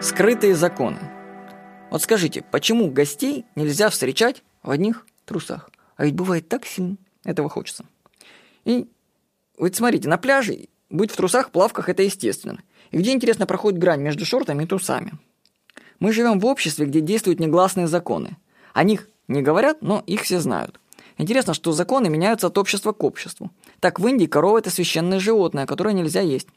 Скрытые законы. Вот скажите, почему гостей нельзя встречать в одних трусах? А ведь бывает так сильно, этого хочется. И вот смотрите, на пляже быть в трусах, плавках – это естественно. И где, интересно, проходит грань между шортами и трусами? Мы живем в обществе, где действуют негласные законы. О них не говорят, но их все знают. Интересно, что законы меняются от общества к обществу. Так в Индии корова – это священное животное, которое нельзя есть.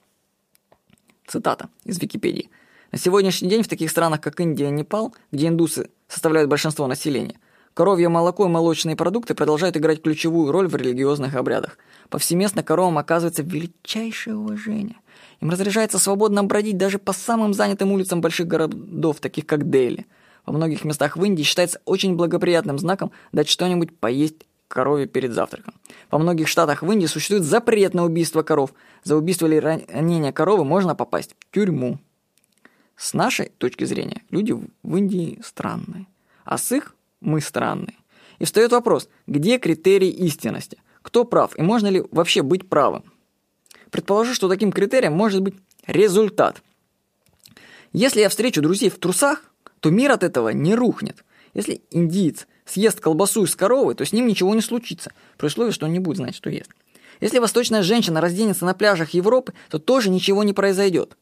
Цитата из Википедии. На сегодняшний день в таких странах, как Индия и Непал, где индусы составляют большинство населения, коровье молоко и молочные продукты продолжают играть ключевую роль в религиозных обрядах. Повсеместно коровам оказывается величайшее уважение. Им разрешается свободно бродить даже по самым занятым улицам больших городов, таких как Дели. Во многих местах в Индии считается очень благоприятным знаком дать что-нибудь поесть корове перед завтраком. Во многих штатах в Индии существует запрет на убийство коров. За убийство или ранение коровы можно попасть в тюрьму. С нашей точки зрения, люди в Индии странные, а с их мы странные. И встает вопрос, где критерий истинности? Кто прав и можно ли вообще быть правым? Предположу, что таким критерием может быть результат. Если я встречу друзей в трусах, то мир от этого не рухнет. Если индиец съест колбасу из коровы, то с ним ничего не случится, при условии, что он не будет знать, что ест. Если восточная женщина разденется на пляжах Европы, то тоже ничего не произойдет.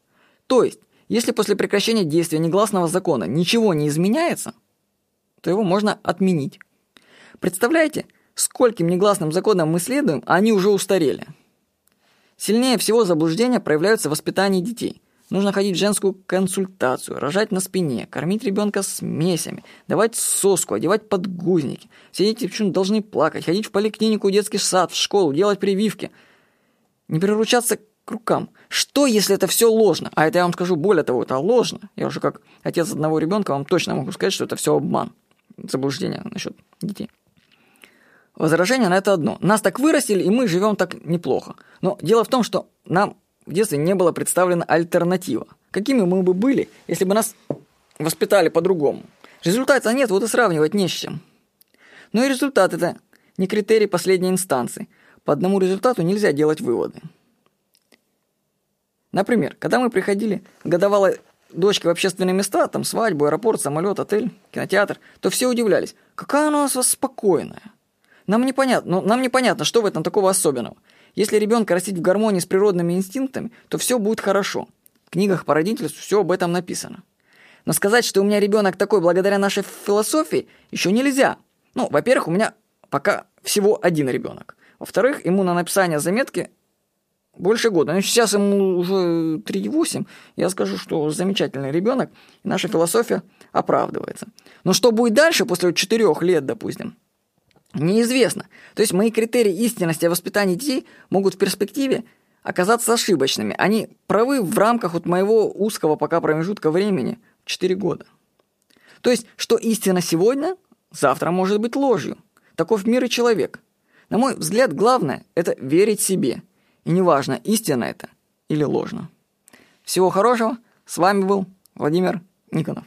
То есть, если после прекращения действия негласного закона ничего не изменяется, то его можно отменить. Представляете, скольким негласным законам мы следуем, а они уже устарели. Сильнее всего заблуждения проявляются в воспитании детей. Нужно ходить в женскую консультацию, рожать на спине, кормить ребенка смесями, давать соску, одевать подгузники. Все дети почему должны плакать, ходить в поликлинику, детский сад, в школу, делать прививки. Не приручаться к рукам. Что, если это все ложно? А это я вам скажу, более того, это ложно. Я уже как отец одного ребенка вам точно могу сказать, что это все обман. Заблуждение насчет детей. Возражение на это одно. Нас так вырастили, и мы живем так неплохо. Но дело в том, что нам в детстве не была представлена альтернатива. Какими мы бы были, если бы нас воспитали по-другому? Результата нет, вот и сравнивать не с чем. Но и результат это не критерий последней инстанции. По одному результату нельзя делать выводы. Например, когда мы приходили годовалой дочке в общественные места, там свадьбу, аэропорт, самолет, отель, кинотеатр, то все удивлялись, какая она у вас спокойная. Нам непонятно, ну, нам непонятно, что в этом такого особенного. Если ребенка растить в гармонии с природными инстинктами, то все будет хорошо. В книгах по родительству все об этом написано. Но сказать, что у меня ребенок такой благодаря нашей философии, еще нельзя. Ну, во-первых, у меня пока всего один ребенок. Во-вторых, ему на написание заметки больше года. Но сейчас ему уже 3,8. Я скажу, что замечательный ребенок, и наша философия оправдывается. Но что будет дальше, после 4 лет, допустим, неизвестно. То есть мои критерии истинности о воспитании детей могут в перспективе оказаться ошибочными. Они правы в рамках вот моего узкого пока промежутка времени 4 года. То есть, что истина сегодня, завтра может быть ложью. Таков мир и человек. На мой взгляд, главное – это верить себе – и неважно, истинно это или ложно. Всего хорошего. С вами был Владимир Никонов.